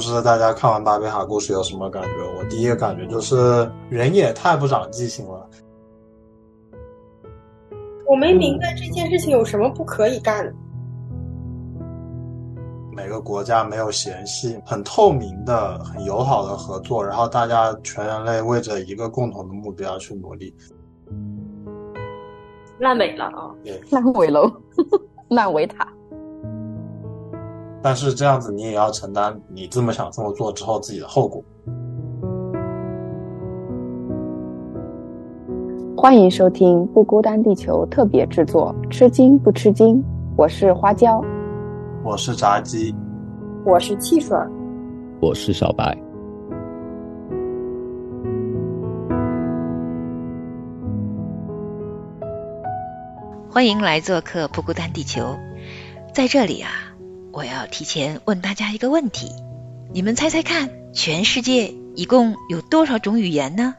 就是大家看完巴别塔故事有什么感觉？我第一个感觉就是人也太不长记性了。我没明白这件事情有什么不可以干的。每个国家没有嫌隙，很透明的、很友好的合作，然后大家全人类为着一个共同的目标去努力。烂尾了啊！烂尾楼，烂尾塔。但是这样子，你也要承担你这么想这么做之后自己的后果。欢迎收听《不孤单地球》特别制作，吃惊不吃惊？我是花椒，我是炸鸡，我是汽水，我是小白。欢迎来做客《不孤单地球》，在这里啊。我要提前问大家一个问题：你们猜猜看，全世界一共有多少种语言呢？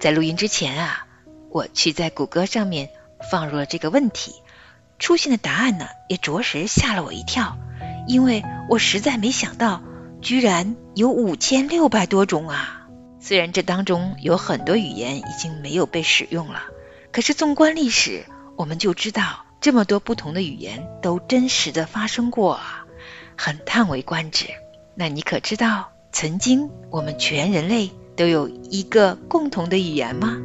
在录音之前啊，我去在谷歌上面放入了这个问题，出现的答案呢，也着实吓了我一跳，因为我实在没想到，居然有五千六百多种啊！虽然这当中有很多语言已经没有被使用了，可是纵观历史，我们就知道这么多不同的语言都真实的发生过啊！很叹为观止。那你可知道，曾经我们全人类都有一个共同的语言吗？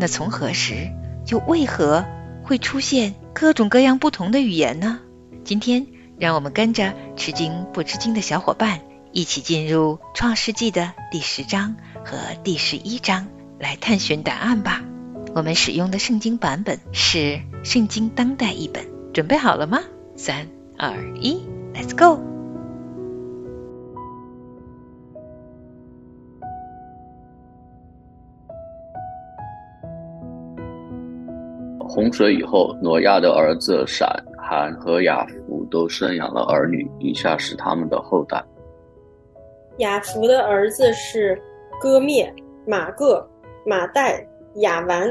那从何时，又为何会出现各种各样不同的语言呢？今天，让我们跟着吃惊不吃惊的小伙伴一起进入《创世纪》的第十章和第十一章，来探寻答案吧。我们使用的圣经版本是圣经当代译本。准备好了吗？三、二、一，Let's go！洪水以后，挪亚的儿子闪、含和雅福都生养了儿女，以下是他们的后代。雅福的儿子是戈灭、马各、马代、雅完、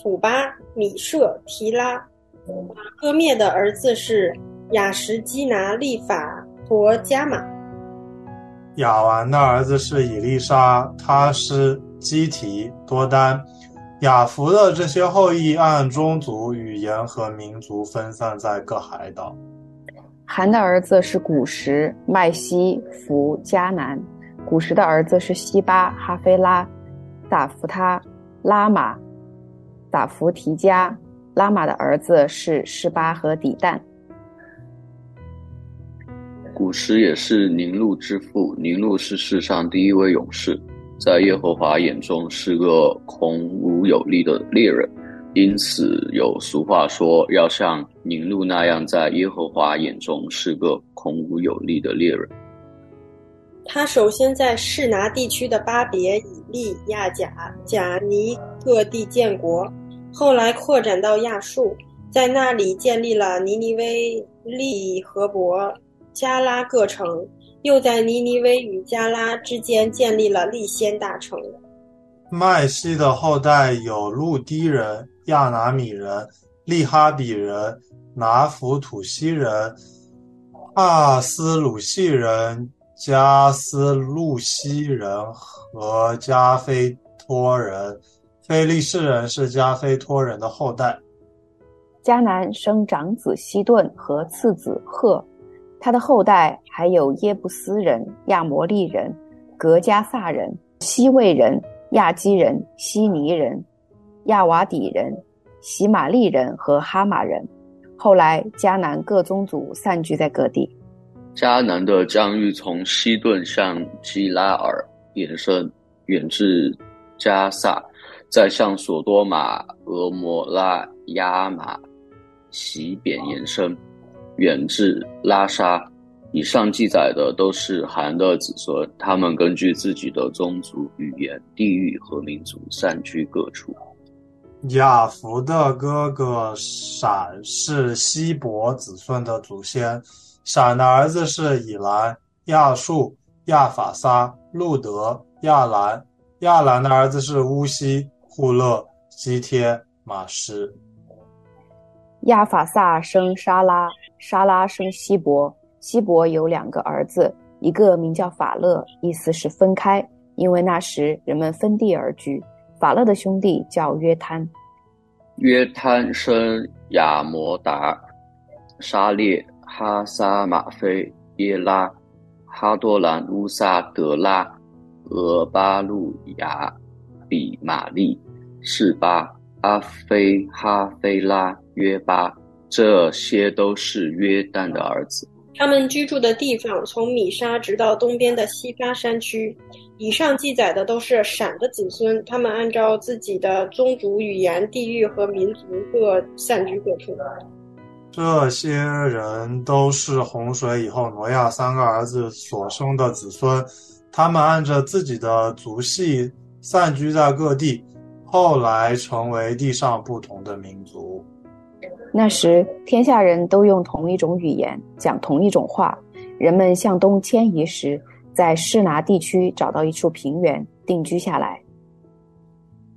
土巴、米舍、提拉。马哥灭的儿子是雅什基拿、利法、陀加马。雅完的儿子是以利沙、他是基提、多丹。雅弗的这些后裔按宗族、语言和民族分散在各海岛。韩的儿子是古时、麦西、弗、迦南。古时的儿子是西巴、哈菲拉、撒弗他、拉玛、撒弗提加。拉玛的儿子是施巴和底旦。古时也是宁路之父，宁路是世上第一位勇士。在耶和华眼中是个孔武有力的猎人，因此有俗话说：“要像宁路那样，在耶和华眼中是个孔武有力的猎人。”他首先在士拿地区的巴别、以利、亚甲、贾尼各地建国，后来扩展到亚述，在那里建立了尼尼微、利和伯、加拉各城。又在尼尼微与加拉之间建立了利先大城。麦西的后代有路低人、亚拿米人、利哈比人、拿弗土西人、阿斯鲁西人、加斯路西人和加菲托人。菲利士人是加菲托人的后代。迦南生长子希顿和次子赫。他的后代还有耶布斯人、亚摩利人、格加萨人、西魏人、亚基人、希尼人、亚瓦底人、喜玛利人和哈马人。后来迦南各宗族散居在各地。迦南的疆域从西顿向基拉尔延伸，远至加萨，再向索多玛、俄摩拉、亚玛、西边延伸。远至拉沙，以上记载的都是韩的子孙，他们根据自己的宗族、语言、地域和民族散居各处。雅弗的哥哥闪是希伯子孙的祖先，闪的儿子是以兰、亚述、亚法撒、路德、亚兰，亚兰的儿子是乌西、户勒、基天、马什。亚法萨生沙拉。沙拉生希伯，希伯有两个儿子，一个名叫法勒，意思是分开，因为那时人们分地而居。法勒的兄弟叫约摊，约摊生亚摩达、沙列、哈撒马菲、耶拉、哈多兰、乌萨德拉、俄巴路亚、比玛利、士巴、阿菲哈菲拉、约巴，这些都是约旦的儿子。他们居住的地方从米沙直到东边的西巴山区。以上记载的都是闪的子孙，他们按照自己的宗族、语言、地域和民族各散居各处。这些人都是洪水以后挪亚三个儿子所生的子孙，他们按着自己的族系散居在各地，后来成为地上不同的民族。那时，天下人都用同一种语言，讲同一种话。人们向东迁移时。在士拿地区找到一处平原定居下来。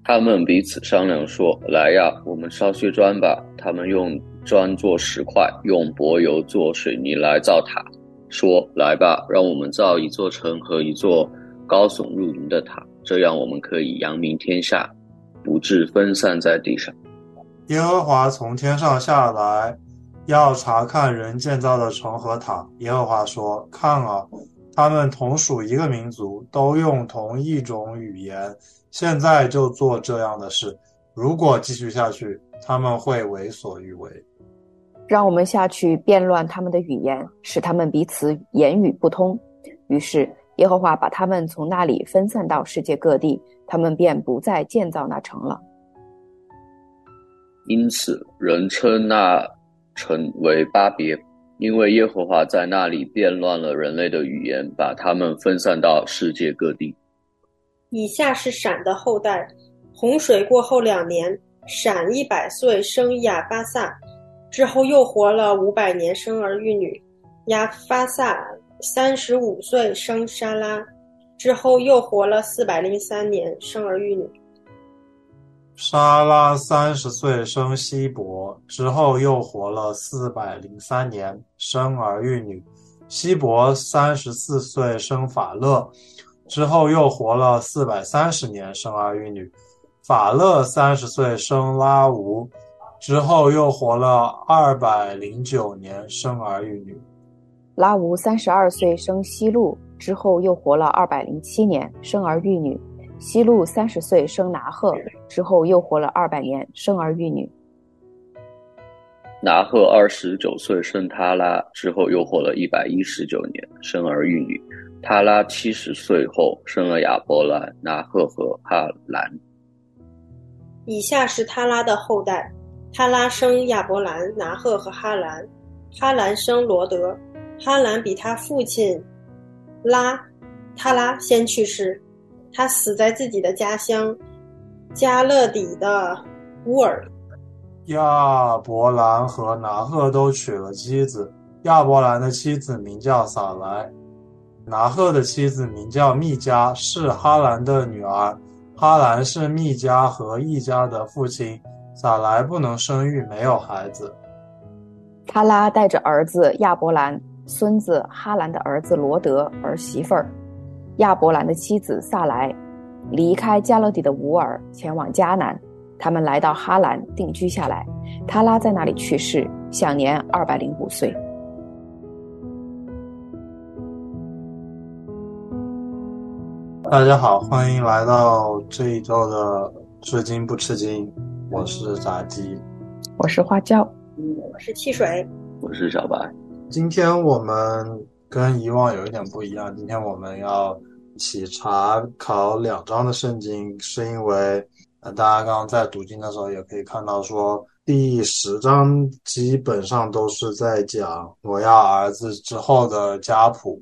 他们彼此商量说：“来呀，我们烧些砖吧。”他们用砖做石块，用柏油做水泥来造塔。说：“来吧，让我们造一座城和一座高耸入云的塔，这样我们可以扬名天下，不致分散在地上。”耶和华从天上下来，要查看人建造的城和塔。耶和华说：“看啊！”他们同属一个民族，都用同一种语言，现在就做这样的事。如果继续下去，他们会为所欲为。让我们下去变乱他们的语言，使他们彼此言语不通。于是耶和华把他们从那里分散到世界各地，他们便不再建造那城了。因此，人称那城为巴别。因为耶和华在那里变乱了人类的语言，把他们分散到世界各地。以下是闪的后代：洪水过后两年，闪一百岁生亚巴萨，之后又活了五百年，生儿育女。亚巴萨三十五岁生沙拉，之后又活了四百零三年，生儿育女。沙拉三十岁生希伯，之后又活了四百零三年，生儿育女。希伯三十四岁生法勒，之后又活了四百三十年，生儿育女。法勒三十岁生拉吾，之后又活了二百零九年，生儿育女。拉吾三十二岁生希路，之后又活了二百零七年，生儿育女。西路三十岁生拿赫，之后又活了二百年，生儿育女。拿赫二十九岁生他拉，之后又活了一百一十九年，生儿育女。他拉七十岁后生了亚伯兰、拿赫和哈兰。以下是他拉的后代：他拉生亚伯兰、拿赫和哈兰，哈兰生罗德，哈兰比他父亲拉他拉先去世。他死在自己的家乡加勒底的乌尔。亚伯兰和拿赫都娶了妻子。亚伯兰的妻子名叫撒莱，拿赫的妻子名叫密加，是哈兰的女儿。哈兰是密加和一家的父亲。撒莱不能生育，没有孩子。他拉带着儿子亚伯兰、孙子哈兰的儿子罗德儿媳妇儿。亚伯兰的妻子萨莱离开加勒底的乌尔，前往迦南。他们来到哈兰定居下来。他拉在那里去世，享年二百零五岁。大家好，欢迎来到这一周的吃惊不吃惊。我是炸鸡，我是花椒，我是汽水，我是小白。今天我们。跟以往有一点不一样，今天我们要一起查考两章的圣经，是因为呃，大家刚刚在读经的时候也可以看到，说第十章基本上都是在讲挪亚儿子之后的家谱，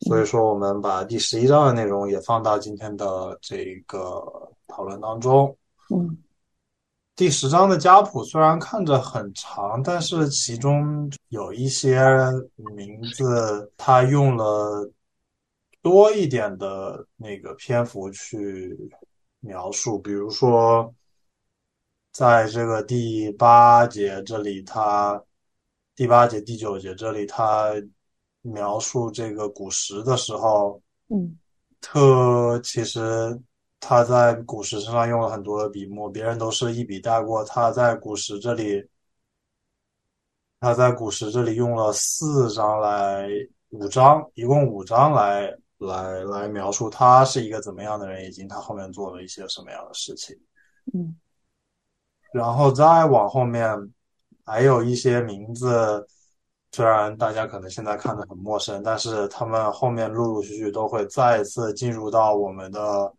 所以说我们把第十一章的内容也放到今天的这个讨论当中。嗯。第十章的家谱虽然看着很长，但是其中有一些名字，他用了多一点的那个篇幅去描述。比如说，在这个第八节这里，他第八节、第九节这里，他描述这个古时的时候，嗯特其实他在古时身上用了很多的笔墨，别人都是一笔带过，他在古时这里，他在古时这里用了四章来五章，一共五章来来来描述他是一个怎么样的人，以及他后面做了一些什么样的事情。嗯然后再往后面还有一些名字，虽然大家可能现在看的很陌生，但是他们后面陆陆续续都会再次进入到我们的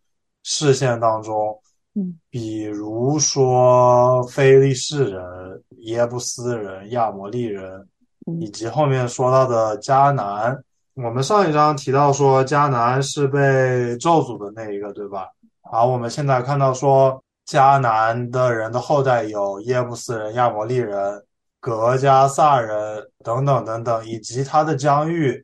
视线当中。嗯比如说非利士人、耶布斯人、亚摩利人，嗯以及后面说到的迦南。我们上一章提到说迦南是被咒诅的那一个，对吧？好我们现在看到说迦南的人的后代有耶布斯人、亚摩利人、格加萨人等等等等，以及他的疆域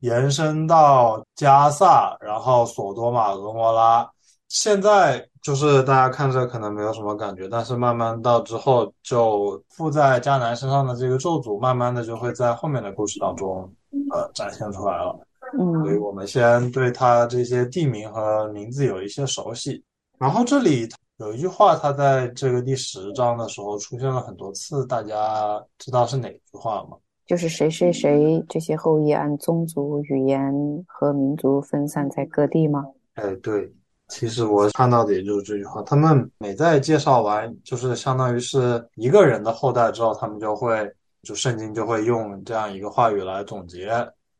延伸到加萨，然后索多玛、俄摩拉。现在就是大家看着可能没有什么感觉，但是慢慢到之后，就附在迦南身上的这个咒诅，慢慢的就会在后面的故事当中，呃，展现出来了。嗯所以嗯我们先对它这些地名和名字有一些熟悉。然后这里有一句话，它在这个第十章的时候出现了很多次，大家知道是哪句话吗？就是谁谁谁这些后裔按宗族、语言和民族分散在各地吗？哎，对，其实我看到的也就是这句话。他们每在介绍完，就是相当于是一个人的后代之后，他们就会就圣经就会用这样一个话语来总结。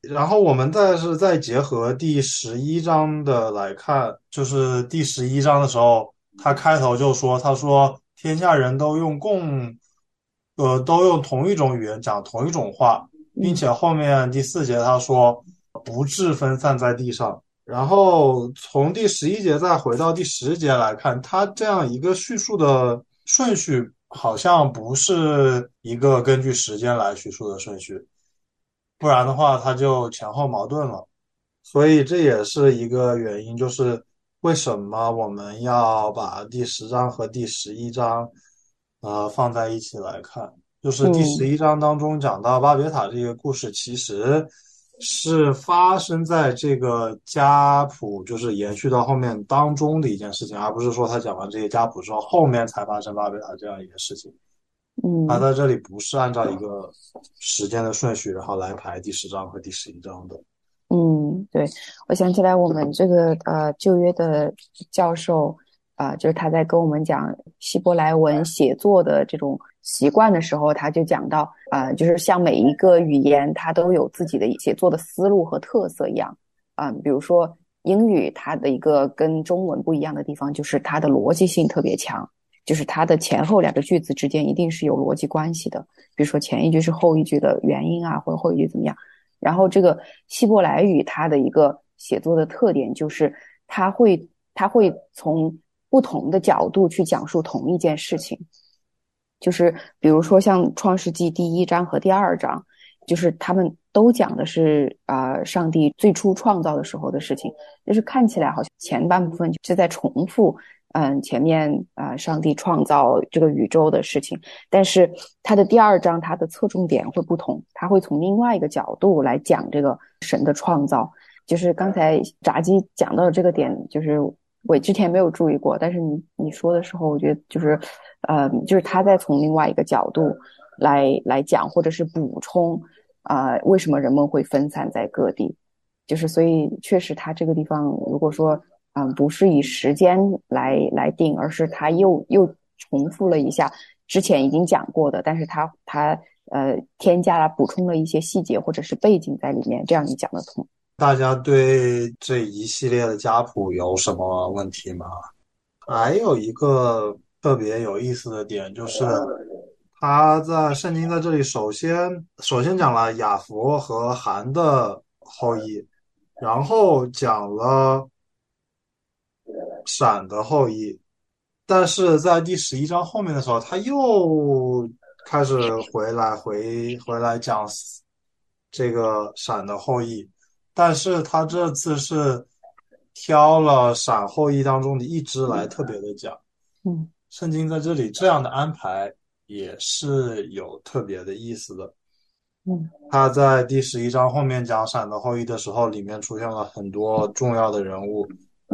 然后我们再是再结合第十一章的来看，就是第十一章的时候，他开头就说，他说天下人都用共，呃，都用同一种语言讲同一种话，并且后面第四节他说不致分散在地上。然后从第十一节再回到第十节来看，它这样一个叙述的顺序好像不是一个根据时间来叙述的顺序，不然的话它就前后矛盾了。所以这也是一个原因，就是为什么我们要把第十章和第十一章，呃，放在一起来看。就是第十一章当中讲到巴别塔这个故事，其实是发生在这个家谱，就是延续到后面当中的一件事情，而不是说他讲完这些家谱之后，后面才发生巴别塔这样一件事情。嗯他在这里不是按照一个时间的顺序，然后来排第十章和第十一章的。嗯，对，我想起来我们这个呃旧约的教授啊、就是他在跟我们讲希伯来文写作的这种习惯的时候，他就讲到啊、就是像每一个语言它都有自己的写作的思路和特色一样啊、比如说英语它的一个跟中文不一样的地方就是它的逻辑性特别强。就是它的前后两个句子之间一定是有逻辑关系的，比如说前一句是后一句的原因啊，或者后一句怎么样。然后这个希伯来语它的一个写作的特点就是它会它会从不同的角度去讲述同一件事情，就是比如说像创世纪第一章和第二章，就是他们都讲的是啊、呃上帝最初创造的时候的事情，就是看起来好像前半部分是在重复。嗯，前面啊、呃，上帝创造这个宇宙的事情，但是它的第二章它的侧重点会不同，它会从另外一个角度来讲这个神的创造。就是刚才炸鸡讲到的这个点，就是我之前没有注意过，但是你你说的时候，我觉得就是，呃，就是他在从另外一个角度来来讲，或者是补充啊、呃，为什么人们会分散在各地？就是所以确实，他这个地方如果说。嗯，不是以时间来来定，而是他又又重复了一下之前已经讲过的，但是他他呃添加了补充了一些细节或者是背景在里面，这样你讲得通。大家对这一系列的家谱有什么问题吗？还有一个特别有意思的点就是，他在圣经在这里首先首先讲了雅弗和韩的后裔，然后讲了。闪的后裔，但是在第十一章后面的时候，他又开始回来回回来讲这个闪的后裔，但是他这次是挑了闪后裔当中的一支来特别的讲。嗯，圣经在这里这样的安排也是有特别的意思的。嗯，他在第十一章后面讲闪的后裔的时候，里面出现了很多重要的人物，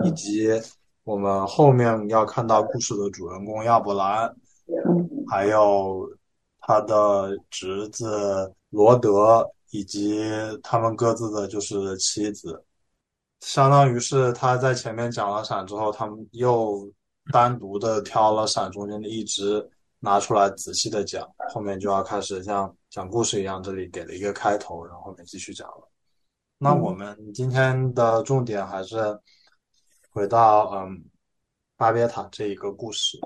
以及我们后面要看到故事的主人公亚伯兰，嗯还有他的侄子罗德，以及他们各自的就是妻子，相当于是他在前面讲了闪之后，他们又单独的挑了闪中间的一只拿出来仔细的讲，后面就要开始像讲故事一样，这里给了一个开头，然后后面继续讲了。那我们今天的重点还是回到嗯巴别塔这一个故事。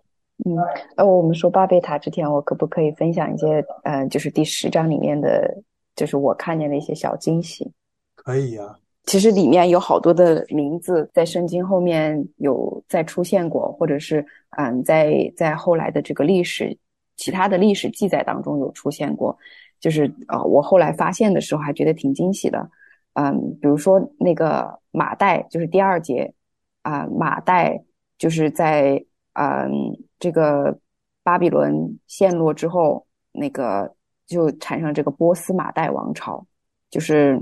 嗯，呃，我们说巴别塔之前，我可不可以分享一些，呃，就是第十章里面的，就是我看见的一些小惊喜？可以呀、其实里面有好多的名字在圣经后面有再出现过，或者是嗯，在在后来的这个历史其他的历史记载当中有出现过。就是呃，我后来发现的时候还觉得挺惊喜的。嗯，比如说那个马代，就是第二节啊、马代就是在嗯这个巴比伦陷落之后，那个就产生这个波斯马代王朝，就是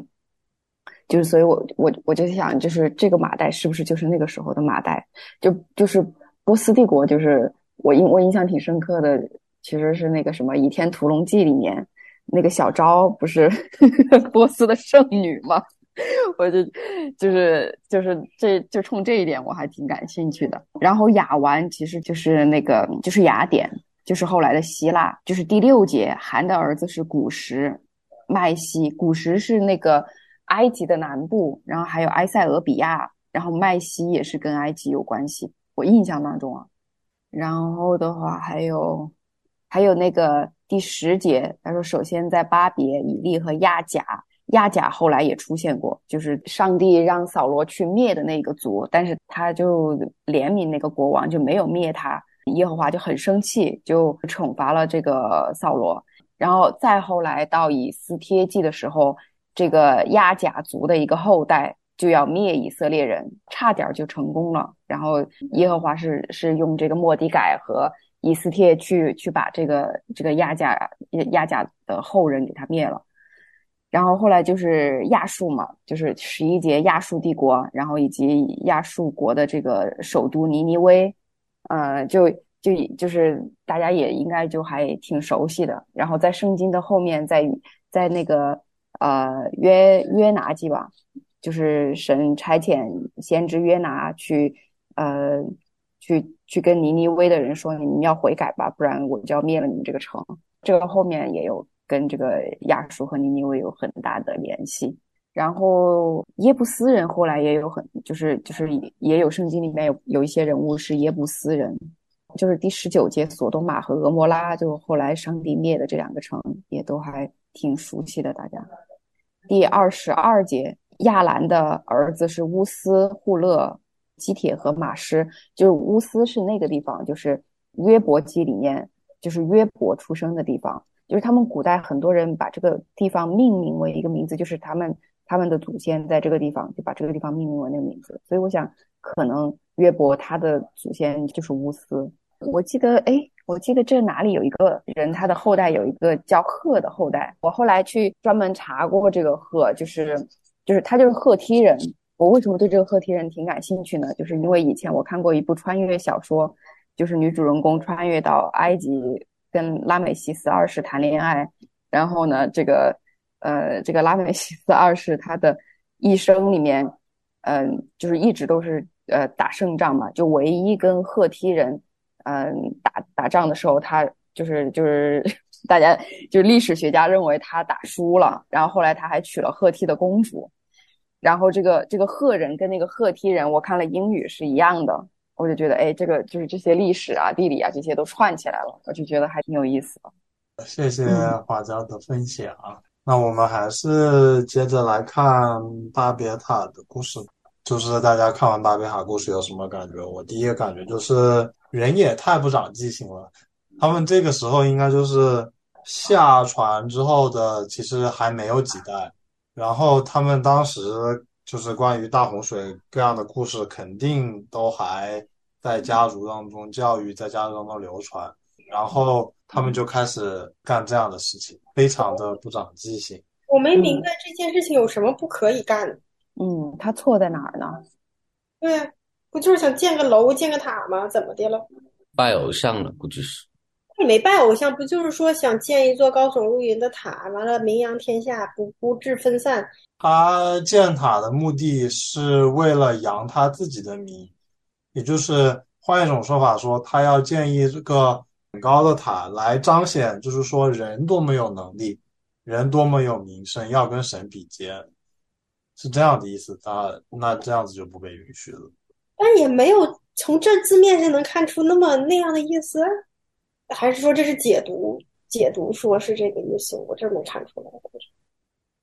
就是，所以我我我就想，就是这个马代是不是就是那个时候的马代？就就是波斯帝国，就是我印我印象挺深刻的，其实是那个什么《倚天屠龙记》里面那个小昭不是 波斯的圣女吗？我就就是就是这就冲这一点我还挺感兴趣的。然后雅玩其实就是那个就是雅典，就是后来的希腊，就是第六节韩的儿子是古时，麦西，古时是那个埃及的南部，然后还有埃塞俄比亚，然后麦西也是跟埃及有关系，我印象当中啊。然后的话还有还有那个第十节，他说首先在巴别、以利和亚甲。亚甲后来也出现过，就是上帝让扫罗去灭的那个族，但是他就怜悯那个国王，就没有灭他。耶和华就很生气，就惩罚了这个扫罗。然后再后来到以斯帖记的时候，这个亚甲族的一个后代就要灭以色列人，差点就成功了。然后耶和华是是用这个莫迪改和以斯帖去去把这个这个亚甲亚甲的后人给他灭了。然后后来就是亚述嘛，就是十一节亚述帝国，然后以及亚述国的这个首都尼尼微，呃，就就就是大家也应该就还挺熟悉的。然后在圣经的后面，在在那个呃约约拿记吧，就是神差遣先知约拿去呃去去跟尼尼微的人说，你们要悔改吧，不然我就要灭了你们这个城。这个后面也有。跟这个亚述和尼尼微有很大的联系，然后耶布斯人后来也有很，就是就是也有圣经里面有有一些人物是耶布斯人，就是第十九节索多玛和俄摩拉，就后来上帝灭的这两个城，也都还挺熟悉的，大家。第二十二节亚兰的儿子是乌斯、户勒、基铁和马师，就是乌斯是那个地方，就是约伯记里面就是约伯出生的地方。就是他们古代很多人把这个地方命名为一个名字，就是他们他们的祖先在这个地方就把这个地方命名为那个名字。所以我想，可能约伯他的祖先就是乌斯。我记得，哎，我记得这哪里有一个人，他的后代有一个叫赫的后代。我后来去专门查过这个赫，就是就是他就是赫梯人。我为什么对这个赫梯人挺感兴趣呢？就是因为以前我看过一部穿越小说，就是女主人公穿越到埃及。跟拉美西斯二世谈恋爱，然后呢，这个呃，这个拉美西斯二世他的一生里面，嗯、呃，就是一直都是呃打胜仗嘛，就唯一跟赫梯人嗯、呃、打打仗的时候，他就是就是 大家就历史学家认为他打输了，然后后来他还娶了赫梯的公主，然后这个这个赫人跟那个赫梯人，我看了英语是一样的。我就觉得，哎，这个就是这些历史啊、地理啊这些都串起来了，我就觉得还挺有意思的。谢谢华家的分享。那我们还是接着来看巴别塔的故事。就是大家看完巴别塔故事有什么感觉？我第一个感觉就是人也太不长记性了。他们这个时候应该就是下船之后的，其实还没有几代。然后他们当时就是关于大洪水各样的故事，肯定都还。在家族当中教育，在家族当中流传，然后他们就开始干这样的事情，非常的不长记性。我没明白这件事情有什么不可以干的。嗯，他错在哪儿呢？对呀，不就是想建个楼、建个塔吗？怎么的了？拜偶像了，估计是。你没拜偶像，不就是说想建一座高耸入云的塔，完了名扬天下，不不致分散？他建塔的目的是为了扬他自己的名，也就是换一种说法说，他要建一个很高的塔来彰显，就是说人多么有能力，人多么有名声，要跟神比肩，是这样的意思。那那这样子就不被允许了。但也没有从这字面上能看出那么那样的意思。还是说这是解读？解读说是这个意思，我这没看出来。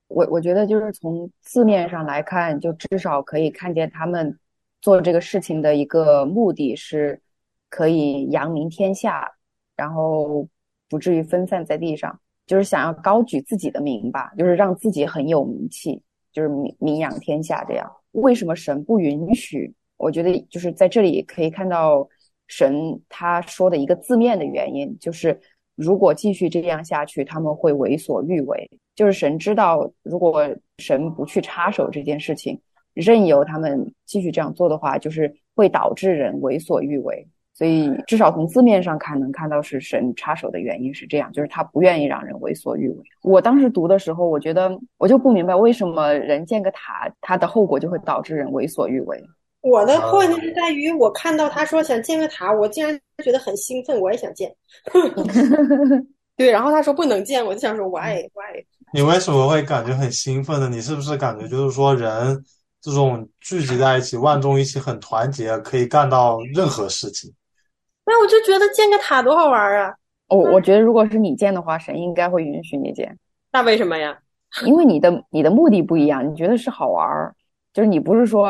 我我觉得就是从字面上来看，就至少可以看见他们做这个事情的一个目的是，可以扬名天下，然后不至于分散在地上，就是想要高举自己的名吧，就是让自己很有名气，就是名名扬天下这样。为什么神不允许？我觉得就是在这里可以看到。神他说的一个字面的原因，就是如果继续这样下去，他们会为所欲为。就是神知道，如果神不去插手这件事情，任由他们继续这样做的话，就是会导致人为所欲为。所以，至少从字面上看，能看到是神插手的原因是这样，就是他不愿意让人为所欲为。我当时读的时候，我觉得我就不明白，为什么人建个塔，它的后果就会导致人为所欲为。我的困境是在于，我看到他说想建个塔，我竟然觉得很兴奋，我也想建。对，然后他说不能建，我就想说 why why？你为什么会感觉很兴奋呢？你是不是感觉就是说人这种聚集在一起，万众一起，很团结，可以干到任何事情？那我就觉得建个塔多好玩啊！我我觉得如果是你建的话，神应该会允许你建。那为什么呀？因为你的你的目的不一样，你觉得是好玩儿，就是你不是说。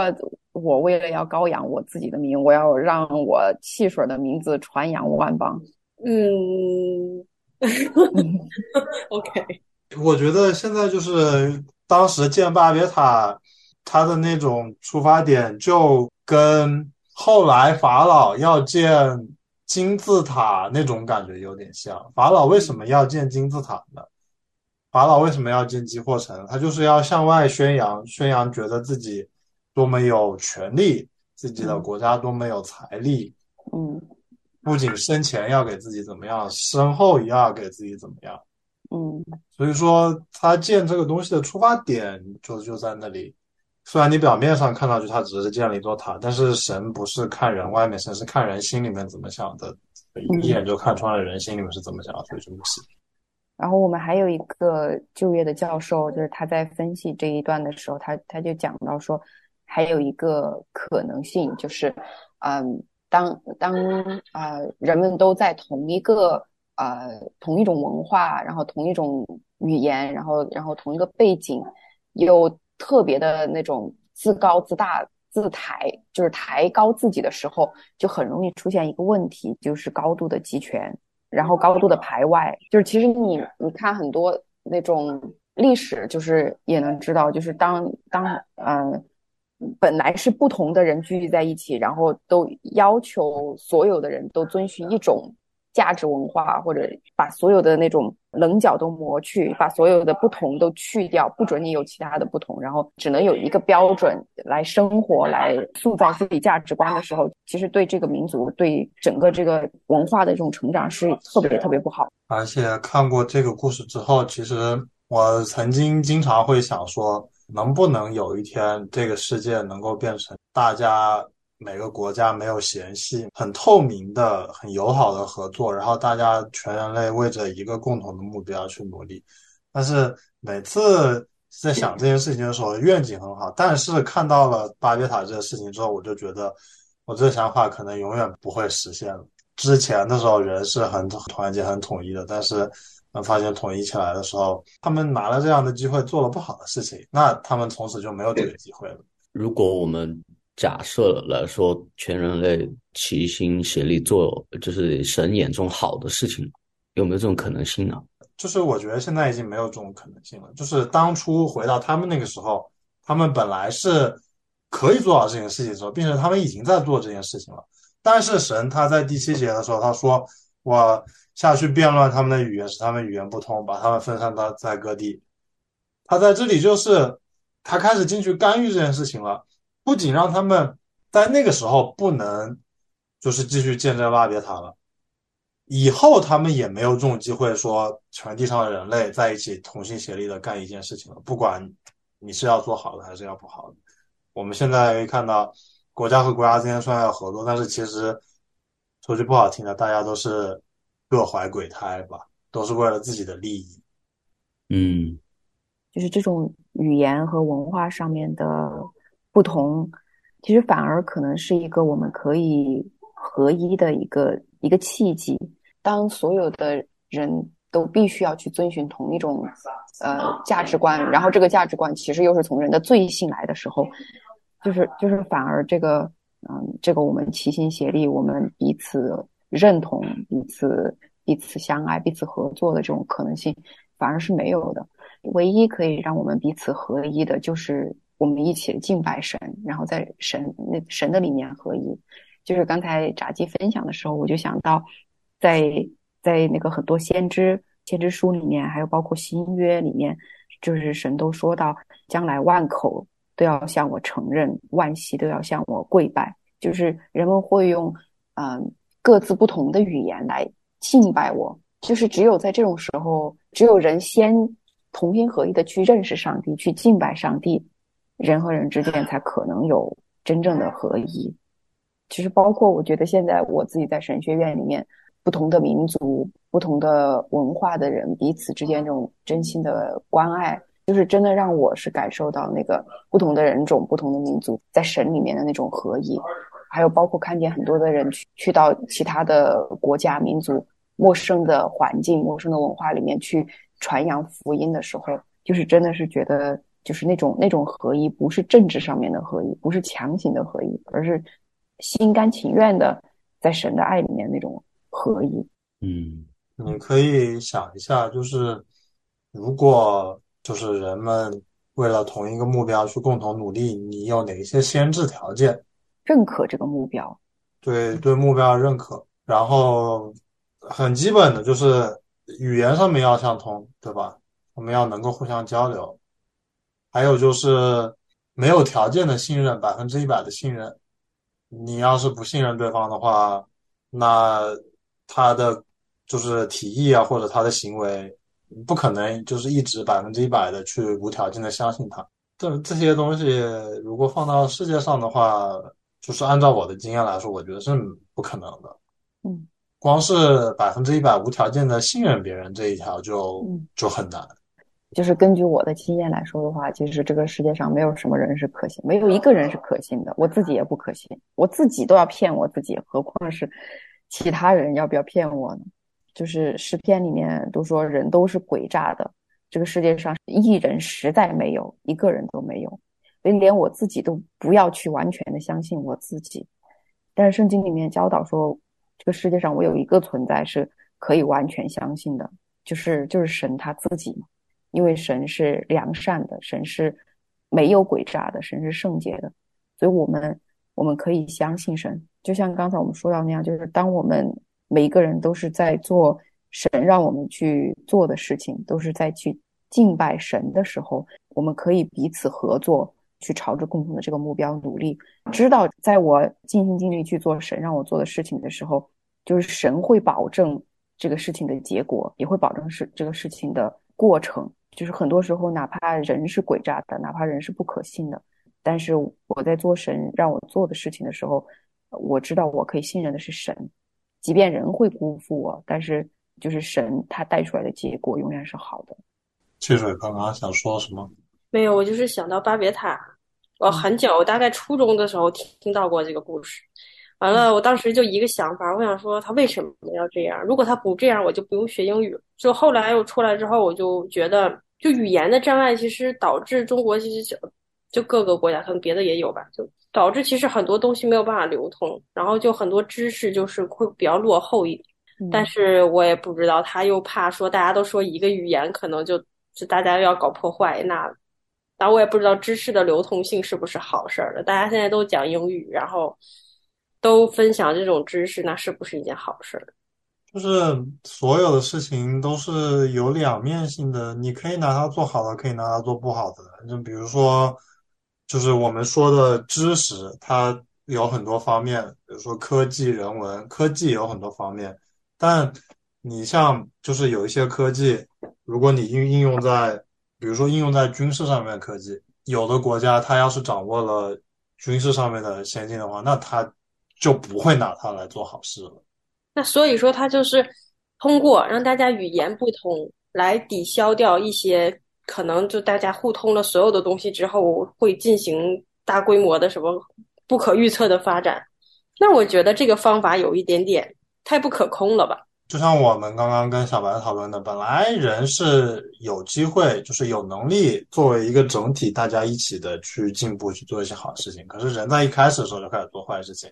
我为了要高扬我自己的名，我要让我汽水的名字传扬万邦。嗯，OK。我觉得现在就是当时建巴别塔，它的那种出发点就跟后来法老要建金字塔那种感觉有点像。法老为什么要建金字塔呢？法老为什么要建基霍城？他就是要向外宣扬，宣扬觉得自己。多么有权利，自己的国家多么有财力，嗯，不仅生前要给自己怎么样，身后也要给自己怎么样，嗯，所以说他建这个东西的出发点就就在那里。虽然你表面上看上去他只是建了一座塔，但是神不是看人外面，神是看人心里面怎么想的，一眼就看穿了人心里面是怎么想，所以就不行。然后我们还有一个就业的教授，就是他在分析这一段的时候，他他就讲到说。还有一个可能性就是，嗯，当当啊，人们都在同一个呃同一种文化，然后同一种语言，然后然后同一个背景，有特别的那种自高自大、自抬，就是抬高自己的时候，就很容易出现一个问题，就是高度的集权，然后高度的排外。就是其实你你看很多那种历史，就是也能知道，就是当当嗯。本来是不同的人聚集在一起，然后都要求所有的人都遵循一种价值文化，或者把所有的那种棱角都磨去，把所有的不同都去掉，不准你有其他的不同，然后只能有一个标准来生活，来塑造自己价值观的时候，其实对这个民族、对整个这个文化的这种成长是特别特别不好。而且看过这个故事之后，其实我曾经经常会想说。能不能有一天，这个世界能够变成大家每个国家没有嫌隙、很透明的、很友好的合作，然后大家全人类为着一个共同的目标去努力？但是每次在想这件事情的时候，愿景很好，但是看到了巴别塔这个事情之后，我就觉得我这个想法可能永远不会实现了。之前的时候，人是很团结、很统一的，但是。发现统一起来的时候，他们拿了这样的机会做了不好的事情，那他们从此就没有这个机会了。如果我们假设来说，全人类齐心协力做，就是神眼中好的事情，有没有这种可能性呢？就是我觉得现在已经没有这种可能性了。就是当初回到他们那个时候，他们本来是可以做好这件事情的时候，并且他们已经在做这件事情了。但是神他在第七节的时候他说：“我。”下去辩论他们的语言，使他们语言不通，把他们分散到在各地。他在这里就是他开始进去干预这件事情了，不仅让他们在那个时候不能就是继续建这巴别塔了，以后他们也没有这种机会说全地上的人类在一起同心协力的干一件事情了，不管你是要做好的还是要不好的。我们现在可以看到，国家和国家之间虽然要合作，但是其实说句不好听的，大家都是。各怀鬼胎吧，都是为了自己的利益。嗯，就是这种语言和文化上面的不同，其实反而可能是一个我们可以合一的一个一个契机。当所有的人都必须要去遵循同一种呃价值观，然后这个价值观其实又是从人的罪性来的时候，就是就是反而这个嗯，这个我们齐心协力，我们彼此。认同彼此、彼此相爱、彼此合作的这种可能性，反而是没有的。唯一可以让我们彼此合一的，就是我们一起敬拜神，然后在神那神的里面合一。就是刚才炸鸡分享的时候，我就想到，在在那个很多先知先知书里面，还有包括新约里面，就是神都说到，将来万口都要向我承认，万膝都要向我跪拜。就是人们会用嗯。各自不同的语言来敬拜我，就是只有在这种时候，只有人先同心合一的去认识上帝，去敬拜上帝，人和人之间才可能有真正的合一。其实，包括我觉得现在我自己在神学院里面，不同的民族、不同的文化的人彼此之间这种真心的关爱，就是真的让我是感受到那个不同的人种、不同的民族在神里面的那种合一。还有包括看见很多的人去去到其他的国家、民族、陌生的环境、陌生的文化里面去传扬福音的时候，就是真的是觉得，就是那种那种合一，不是政治上面的合一，不是强行的合一，而是心甘情愿的在神的爱里面那种合一。嗯，你可以想一下，就是如果就是人们为了同一个目标去共同努力，你有哪一些先制条件？认可这个目标，对对目标认可，然后很基本的就是语言上面要相通，对吧？我们要能够互相交流，还有就是没有条件的信任，百分之一百的信任。你要是不信任对方的话，那他的就是提议啊，或者他的行为，不可能就是一直百分之一百的去无条件的相信他。这这些东西如果放到世界上的话，就是按照我的经验来说，我觉得是不可能的。嗯，光是百分之一百无条件的信任别人这一条就就很难。就是根据我的经验来说的话，其实这个世界上没有什么人是可信，没有一个人是可信的。我自己也不可信，我自己都要骗我自己，何况是其他人要不要骗我呢？就是诗篇里面都说人都是诡诈的，这个世界上一人实在没有一个人都没有。连我自己都不要去完全的相信我自己，但是圣经里面教导说，这个世界上我有一个存在是可以完全相信的，就是就是神他自己嘛，因为神是良善的，神是没有诡诈的，神是圣洁的，所以我们我们可以相信神。就像刚才我们说到那样，就是当我们每一个人都是在做神让我们去做的事情，都是在去敬拜神的时候，我们可以彼此合作。去朝着共同的这个目标努力，知道在我尽心尽力去做神让我做的事情的时候，就是神会保证这个事情的结果，也会保证是这个事情的过程。就是很多时候，哪怕人是诡诈的，哪怕人是不可信的，但是我在做神让我做的事情的时候，我知道我可以信任的是神，即便人会辜负我，但是就是神他带出来的结果永远是好的。汽水刚刚想说什么？没有，我就是想到巴别塔，我很久，我大概初中的时候听听到过这个故事。完了，我当时就一个想法，我想说他为什么要这样？如果他不这样，我就不用学英语。就后来我出来之后，我就觉得，就语言的障碍其实导致中国其实就就各个国家可能别的也有吧，就导致其实很多东西没有办法流通，然后就很多知识就是会比较落后一点。但是我也不知道，他又怕说大家都说一个语言，可能就就大家要搞破坏那。然后我也不知道知识的流通性是不是好事儿了。大家现在都讲英语，然后都分享这种知识，那是不是一件好事儿？就是所有的事情都是有两面性的，你可以拿它做好的，可以拿它做不好的。就比如说，就是我们说的知识，它有很多方面，比如说科技、人文，科技有很多方面。但你像，就是有一些科技，如果你应应用在，比如说应用在军事上面科技，有的国家它要是掌握了军事上面的先进的话，那它就不会拿它来做好事了。那所以说，它就是通过让大家语言不通来抵消掉一些可能，就大家互通了所有的东西之后，会进行大规模的什么不可预测的发展。那我觉得这个方法有一点点太不可控了吧？就像我们刚刚跟小白讨论的，本来人是有机会，就是有能力作为一个整体，大家一起的去进步，去做一些好事情。可是人在一开始的时候就开始做坏事情。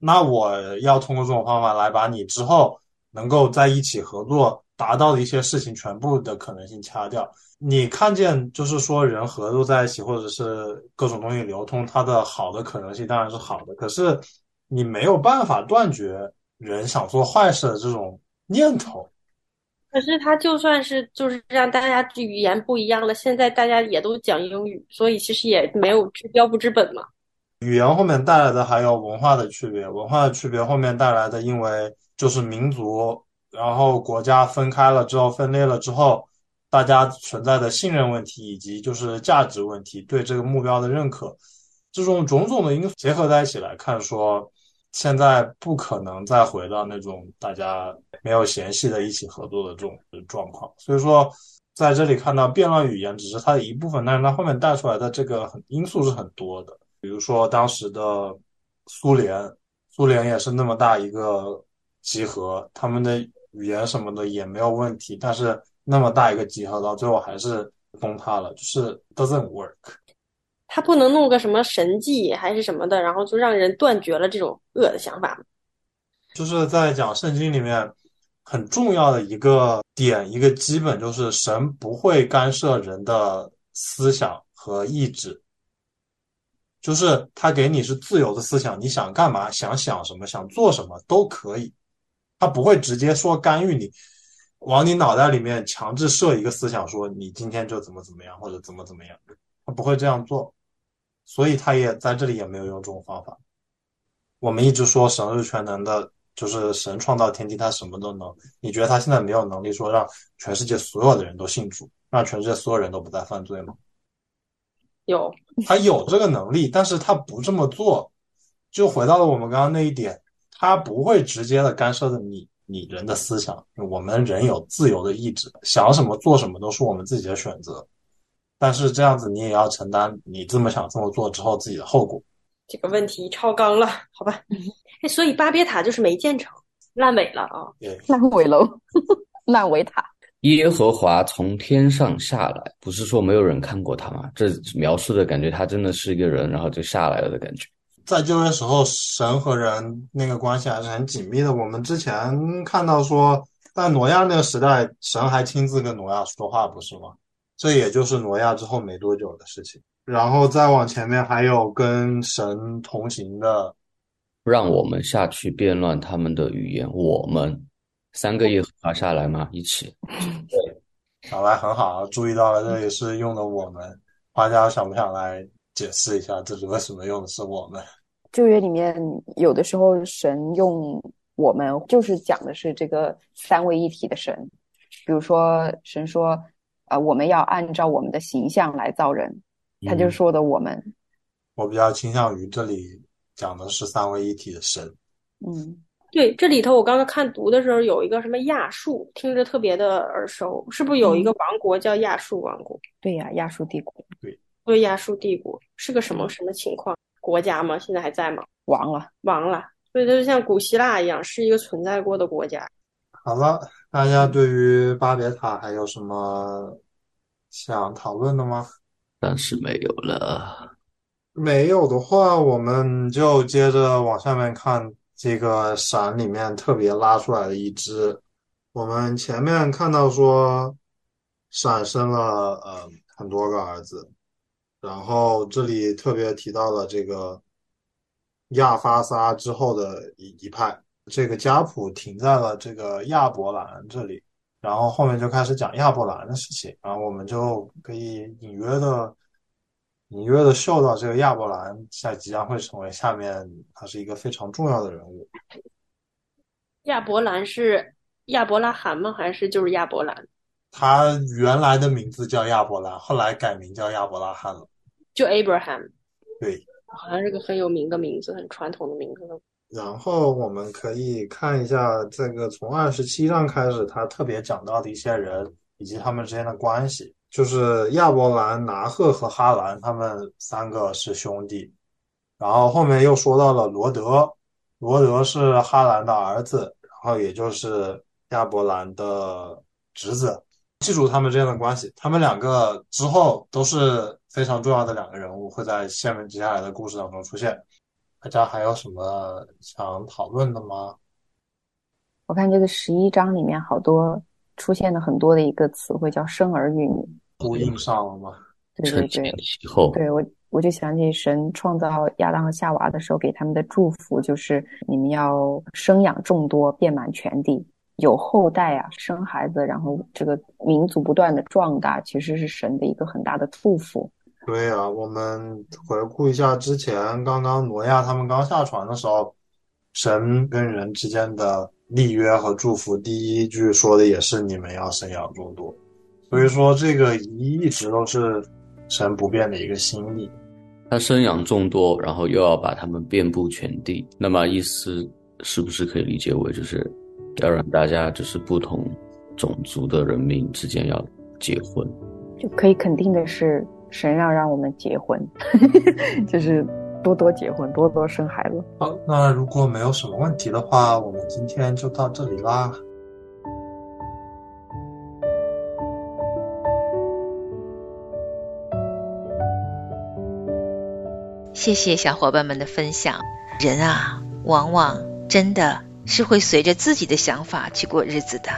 那我要通过这种方法来把你之后能够在一起合作达到的一些事情全部的可能性掐掉。你看见就是说人合作在一起，或者是各种东西流通，它的好的可能性当然是好的。可是你没有办法断绝人想做坏事的这种念头。可是他就算是就是让大家语言不一样了，现在大家也都讲英语，所以其实也没有治标不治本嘛。语言后面带来的还有文化的区别，文化的区别后面带来的，因为就是民族，然后国家分开了之后，分裂了之后，大家存在的信任问题以及就是价值问题，对这个目标的认可，这种种种的因素结合在一起来看，说现在不可能再回到那种大家没有嫌隙的一起合作的这种状况。所以说，在这里看到辩论语言只是它的一部分，但是它后面带出来的这个因素是很多的。比如说当时的苏联，苏联也是那么大一个集合，他们的语言什么的也没有问题，但是那么大一个集合到最后还是崩塌了，就是 doesn't work。他不能弄个什么神迹还是什么的，然后就让人断绝了这种恶的想法。就是在讲圣经里面很重要的一个点，一个基本就是神不会干涉人的思想和意志。就是他给你是自由的思想，你想干嘛，想想什么，想做什么都可以，他不会直接说干预你，往你脑袋里面强制设一个思想，说你今天就怎么怎么样或者怎么怎么样，他不会这样做，所以他也在这里也没有用这种方法。我们一直说神是全能的，就是神创造天地，他什么都能。你觉得他现在没有能力说让全世界所有的人都信主，让全世界所有人都不再犯罪吗？有，他有这个能力，但是他不这么做，就回到了我们刚刚那一点，他不会直接的干涉的你你人的思想，我们人有自由的意志，想什么做什么都是我们自己的选择，但是这样子你也要承担你这么想这么做之后自己的后果。这个问题超纲了，好吧？哎，所以巴别塔就是没建成，烂尾了啊，烂尾楼，烂尾塔。耶和华从天上下来，不是说没有人看过他吗？这描述的感觉，他真的是一个人，然后就下来了的感觉。在旧约时候，神和人那个关系还是很紧密的。我们之前看到说，在挪亚那个时代，神还亲自跟挪亚说话，不是吗？这也就是挪亚之后没多久的事情。然后再往前面，还有跟神同行的，让我们下去变乱他们的语言，我们。三个耶和华下来嘛？一起。对，好来很好，注意到了，这里是用的我们。花家想不想来解释一下，这是为什么用的是我们？旧约里面有的时候神用我们，就是讲的是这个三位一体的神。比如说神说，呃，我们要按照我们的形象来造人，他就说的我们。我比较倾向于这里讲的是三位一体的神。嗯。对，这里头我刚刚看读的时候有一个什么亚述，听着特别的耳熟，是不是有一个王国叫亚述王国？对呀，亚述帝国。对，对，亚述帝国是个什么什么情况？国家吗？现在还在吗？亡了，亡了。所以它就像古希腊一样，是一个存在过的国家。好了，大家对于巴别塔还有什么想讨论的吗？暂时没有了。没有的话，我们就接着往下面看。这个闪里面特别拉出来的一只，我们前面看到说，闪生了呃很多个儿子，然后这里特别提到了这个亚发撒之后的一一派，这个家谱停在了这个亚伯兰这里，然后后面就开始讲亚伯兰的事情，然后我们就可以隐约的、隐约的嗅到这个亚伯兰在即将会成为下面他是一个非常重要的人物。亚伯兰是亚伯拉罕吗？还是就是亚伯兰？他原来的名字叫亚伯兰，后来改名叫亚伯拉罕了。就 Abraham，对，好像是个很有名的名字，很传统的名字。然后我们可以看一下这个从二十七章开始，他特别讲到的一些人以及他们之间的关系，就是亚伯兰、拿赫和哈兰，他们三个是兄弟。然后后面又说到了罗德，罗德是哈兰的儿子，然后也就是亚伯兰的侄子。记住他们之间的关系，他们两个之后都是非常重要的两个人物，会在下面接下来的故事当中出现。大家还有什么想讨论的吗？我看这个十一章里面好多出现了很多的一个词汇叫生儿育女，呼应上了吗？对对对，其后，对我我就想起神创造亚当和夏娃的时候给他们的祝福，就是你们要生养众多，遍满全地。有后代啊，生孩子，然后这个民族不断的壮大，其实是神的一个很大的祝福。对啊，我们回顾一下之前刚刚挪亚他们刚下船的时候，神跟人之间的立约和祝福，第一句说的也是你们要生养众多，所以说这个一一直都是神不变的一个心意。他生养众多，然后又要把他们遍布全地，那么意思是不是可以理解为就是？要让大家就是不同种族的人民之间要结婚，就可以肯定的是，神要让我们结婚，就是多多结婚，多多生孩子。好，那如果没有什么问题的话，我们今天就到这里啦。谢谢小伙伴们的分享。人啊，往往真的。是会随着自己的想法去过日子的，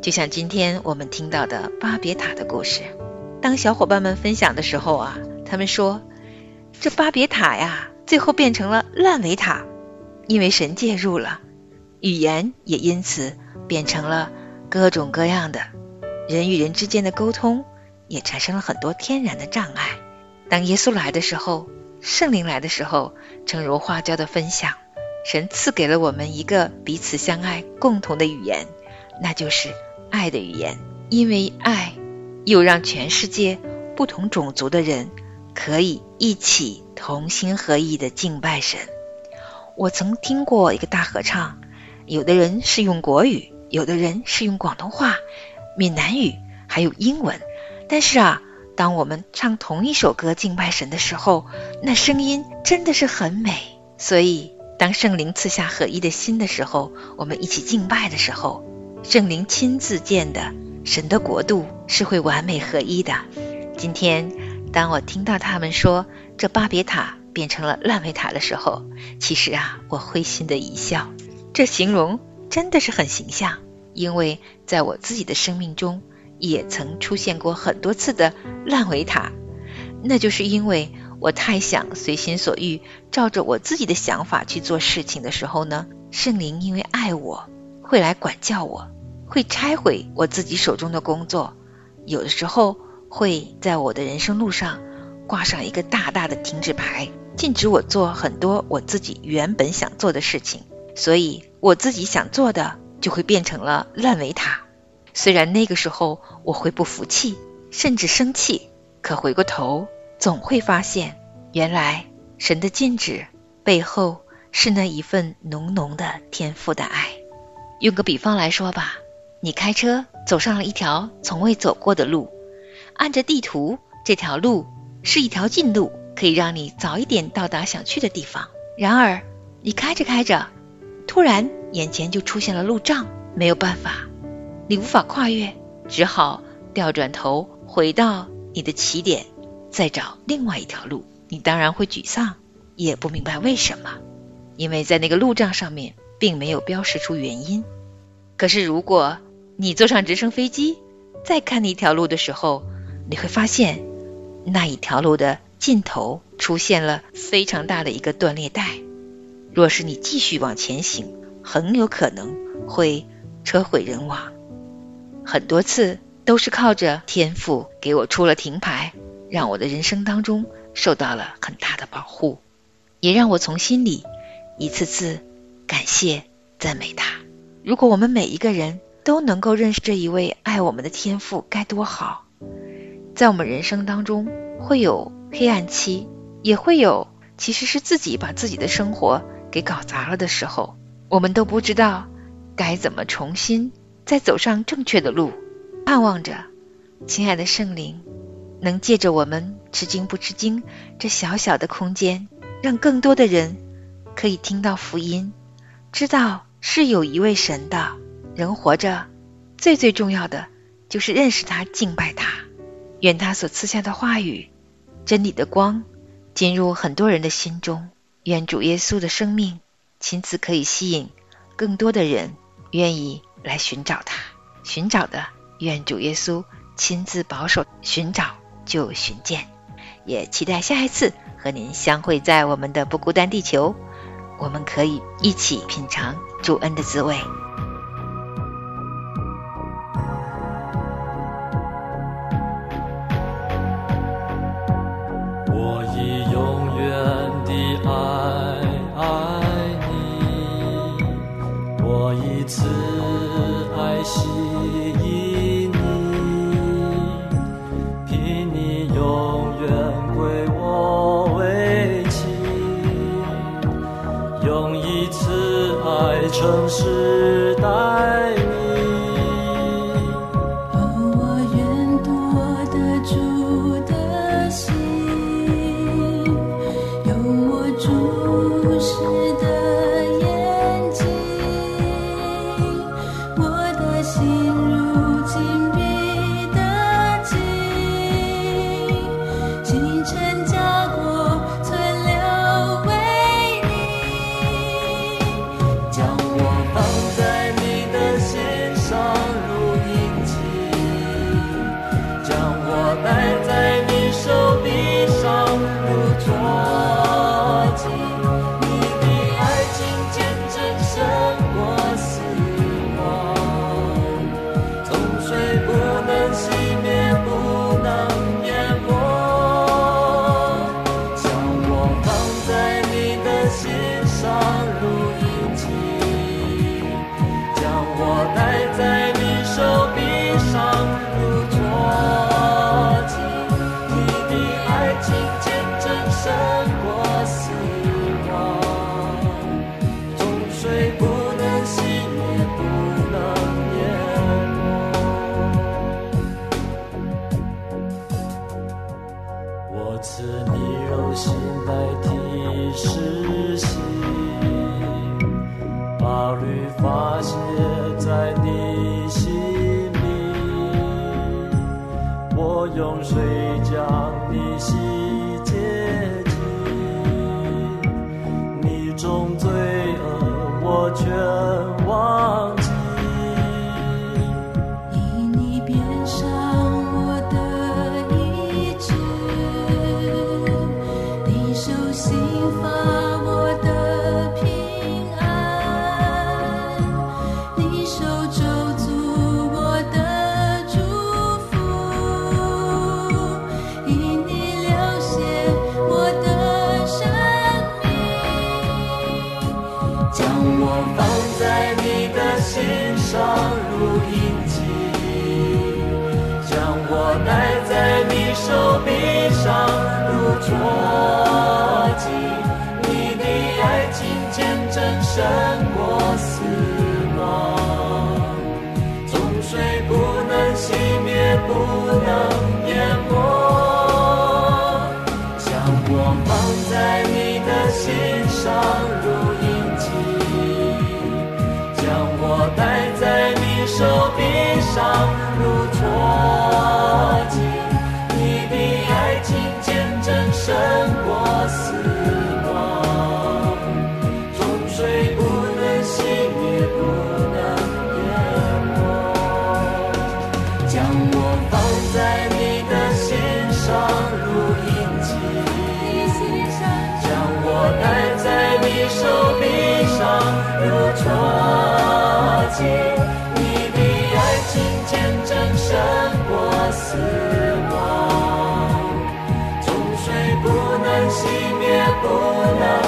就像今天我们听到的巴别塔的故事。当小伙伴们分享的时候啊，他们说，这巴别塔呀，最后变成了烂尾塔，因为神介入了，语言也因此变成了各种各样的，人与人之间的沟通也产生了很多天然的障碍。当耶稣来的时候，圣灵来的时候，正如花椒的分享。神赐给了我们一个彼此相爱共同的语言，那就是爱的语言。因为爱，又让全世界不同种族的人可以一起同心合意的敬拜神。我曾听过一个大合唱，有的人是用国语，有的人是用广东话、闽南语，还有英文。但是啊，当我们唱同一首歌敬拜神的时候，那声音真的是很美。所以。当圣灵赐下合一的心的时候，我们一起敬拜的时候，圣灵亲自见的神的国度是会完美合一的。今天，当我听到他们说这巴别塔变成了烂尾塔的时候，其实啊，我会心的一笑。这形容真的是很形象，因为在我自己的生命中也曾出现过很多次的烂尾塔，那就是因为。我太想随心所欲，照着我自己的想法去做事情的时候呢，圣灵因为爱我，会来管教我，会拆毁我自己手中的工作，有的时候会在我的人生路上挂上一个大大的停止牌，禁止我做很多我自己原本想做的事情，所以我自己想做的就会变成了烂尾塔。虽然那个时候我会不服气，甚至生气，可回过头。总会发现，原来神的禁止背后是那一份浓浓的天赋的爱。用个比方来说吧，你开车走上了一条从未走过的路，按着地图，这条路是一条近路，可以让你早一点到达想去的地方。然而，你开着开着，突然眼前就出现了路障，没有办法，你无法跨越，只好调转头回到你的起点。再找另外一条路，你当然会沮丧，也不明白为什么，因为在那个路障上面并没有标识出原因。可是如果你坐上直升飞机，再看那条路的时候，你会发现那一条路的尽头出现了非常大的一个断裂带。若是你继续往前行，很有可能会车毁人亡。很多次都是靠着天父给我出了停牌，让我的人生当中受到了很大的保护，也让我从心里一次次感谢赞美他。如果我们每一个人都能够认识这一位爱我们的天父，该多好！在我们人生当中会有黑暗期，也会有其实是自己把自己的生活给搞砸了的时候，我们都不知道该怎么重新再走上正确的路。盼望着，亲爱的圣灵，能借着我们吃惊不吃惊这小小的空间，让更多的人可以听到福音，知道是有一位神的人活着。最最重要的就是认识他，敬拜他。愿他所赐下的话语、真理的光，进入很多人的心中。愿主耶稣的生命亲自可以吸引更多的人，愿意来寻找他。寻找的，愿主耶稣亲自保守。寻找就寻见，也期待下一次和您相会在我们的不孤单地球。我们可以一起品尝主恩的滋味。我已永远的爱爱你我以此爱吸引你凭你永远归我为妻用一次爱成世代我用水将你洗洁净。胜过死亡，纵水不能熄灭，不能淹没，将我放在你的心上如印记，将我戴在你手臂上如戳记，你的爱情见证胜过死亡。捉紧，你的爱情见证胜过死亡，纵水不能熄灭。不能。